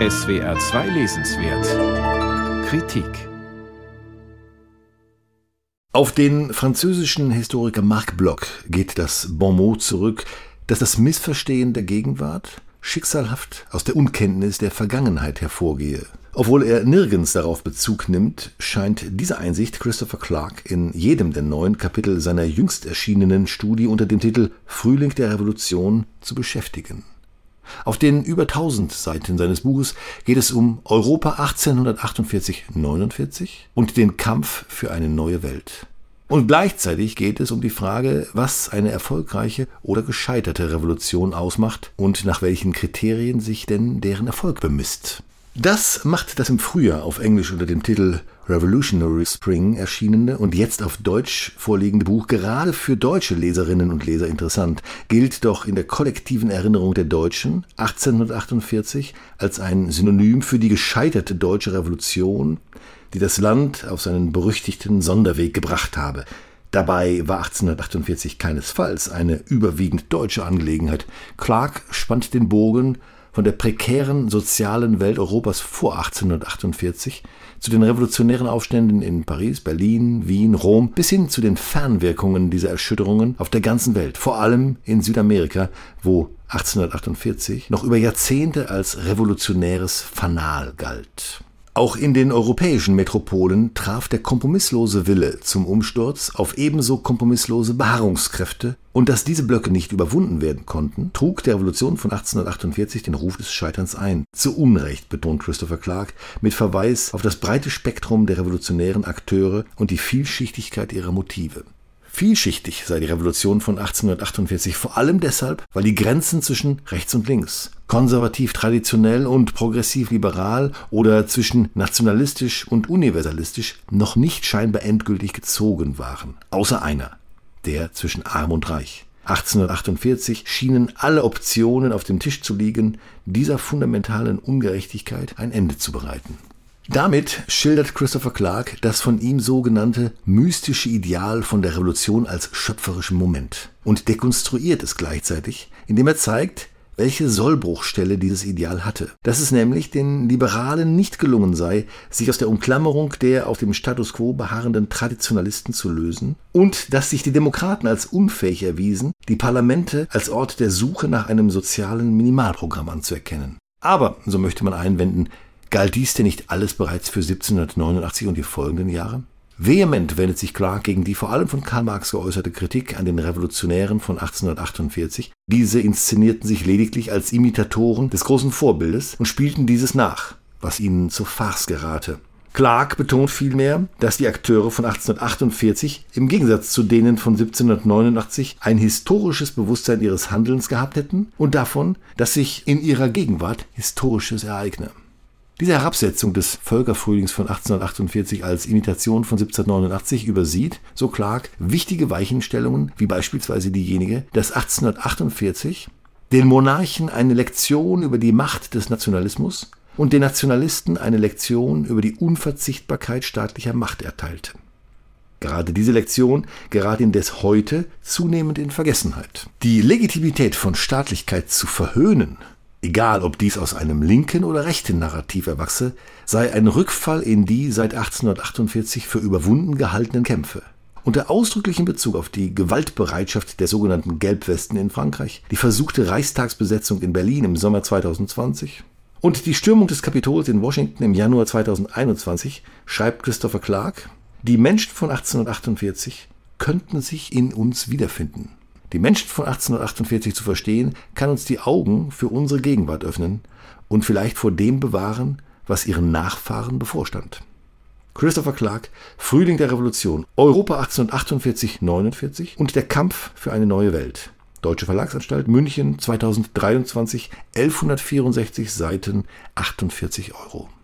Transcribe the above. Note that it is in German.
SWR 2 Lesenswert Kritik Auf den französischen Historiker Marc Bloch geht das Bonmot zurück, dass das Missverstehen der Gegenwart schicksalhaft aus der Unkenntnis der Vergangenheit hervorgehe. Obwohl er nirgends darauf Bezug nimmt, scheint diese Einsicht Christopher Clark in jedem der neun Kapitel seiner jüngst erschienenen Studie unter dem Titel Frühling der Revolution zu beschäftigen. Auf den über 1000 Seiten seines Buches geht es um Europa 1848-49 und den Kampf für eine neue Welt. Und gleichzeitig geht es um die Frage, was eine erfolgreiche oder gescheiterte Revolution ausmacht und nach welchen Kriterien sich denn deren Erfolg bemisst. Das macht das im Frühjahr auf Englisch unter dem Titel Revolutionary Spring erschienene und jetzt auf Deutsch vorliegende Buch gerade für deutsche Leserinnen und Leser interessant, gilt doch in der kollektiven Erinnerung der Deutschen 1848 als ein Synonym für die gescheiterte deutsche Revolution, die das Land auf seinen berüchtigten Sonderweg gebracht habe. Dabei war 1848 keinesfalls eine überwiegend deutsche Angelegenheit. Clark spannt den Bogen von der prekären sozialen Welt Europas vor 1848 zu den revolutionären Aufständen in Paris, Berlin, Wien, Rom bis hin zu den Fernwirkungen dieser Erschütterungen auf der ganzen Welt, vor allem in Südamerika, wo 1848 noch über Jahrzehnte als revolutionäres Fanal galt. Auch in den europäischen Metropolen traf der kompromisslose Wille zum Umsturz auf ebenso kompromisslose Beharrungskräfte, und dass diese Blöcke nicht überwunden werden konnten, trug der Revolution von 1848 den Ruf des Scheiterns ein. Zu Unrecht, betont Christopher Clark, mit Verweis auf das breite Spektrum der revolutionären Akteure und die Vielschichtigkeit ihrer Motive. Vielschichtig sei die Revolution von 1848 vor allem deshalb, weil die Grenzen zwischen rechts und links, konservativ traditionell und progressiv liberal oder zwischen nationalistisch und universalistisch noch nicht scheinbar endgültig gezogen waren, außer einer, der zwischen arm und reich. 1848 schienen alle Optionen auf dem Tisch zu liegen, dieser fundamentalen Ungerechtigkeit ein Ende zu bereiten. Damit schildert Christopher Clark das von ihm sogenannte mystische Ideal von der Revolution als schöpferischen Moment und dekonstruiert es gleichzeitig, indem er zeigt, welche Sollbruchstelle dieses Ideal hatte. Dass es nämlich den Liberalen nicht gelungen sei, sich aus der Umklammerung der auf dem Status quo beharrenden Traditionalisten zu lösen und dass sich die Demokraten als unfähig erwiesen, die Parlamente als Ort der Suche nach einem sozialen Minimalprogramm anzuerkennen. Aber, so möchte man einwenden, Galt dies denn nicht alles bereits für 1789 und die folgenden Jahre? Vehement wendet sich Clark gegen die vor allem von Karl Marx geäußerte Kritik an den Revolutionären von 1848. Diese inszenierten sich lediglich als Imitatoren des großen Vorbildes und spielten dieses nach, was ihnen zur Farce gerate. Clark betont vielmehr, dass die Akteure von 1848 im Gegensatz zu denen von 1789 ein historisches Bewusstsein ihres Handelns gehabt hätten und davon, dass sich in ihrer Gegenwart Historisches ereigne. Diese Herabsetzung des Völkerfrühlings von 1848 als Imitation von 1789 übersieht, so Clark, wichtige Weichenstellungen, wie beispielsweise diejenige, dass 1848 den Monarchen eine Lektion über die Macht des Nationalismus und den Nationalisten eine Lektion über die Unverzichtbarkeit staatlicher Macht erteilte. Gerade diese Lektion gerät indes heute zunehmend in Vergessenheit. Die Legitimität von Staatlichkeit zu verhöhnen egal ob dies aus einem linken oder rechten Narrativ erwachse, sei ein Rückfall in die seit 1848 für überwunden gehaltenen Kämpfe. Unter ausdrücklichem Bezug auf die Gewaltbereitschaft der sogenannten Gelbwesten in Frankreich, die versuchte Reichstagsbesetzung in Berlin im Sommer 2020 und die Stürmung des Kapitols in Washington im Januar 2021 schreibt Christopher Clark, die Menschen von 1848 könnten sich in uns wiederfinden. Die Menschen von 1848 zu verstehen, kann uns die Augen für unsere Gegenwart öffnen und vielleicht vor dem bewahren, was ihren Nachfahren bevorstand. Christopher Clark, Frühling der Revolution, Europa 1848-49 und der Kampf für eine neue Welt. Deutsche Verlagsanstalt München 2023, 1164 Seiten, 48 Euro.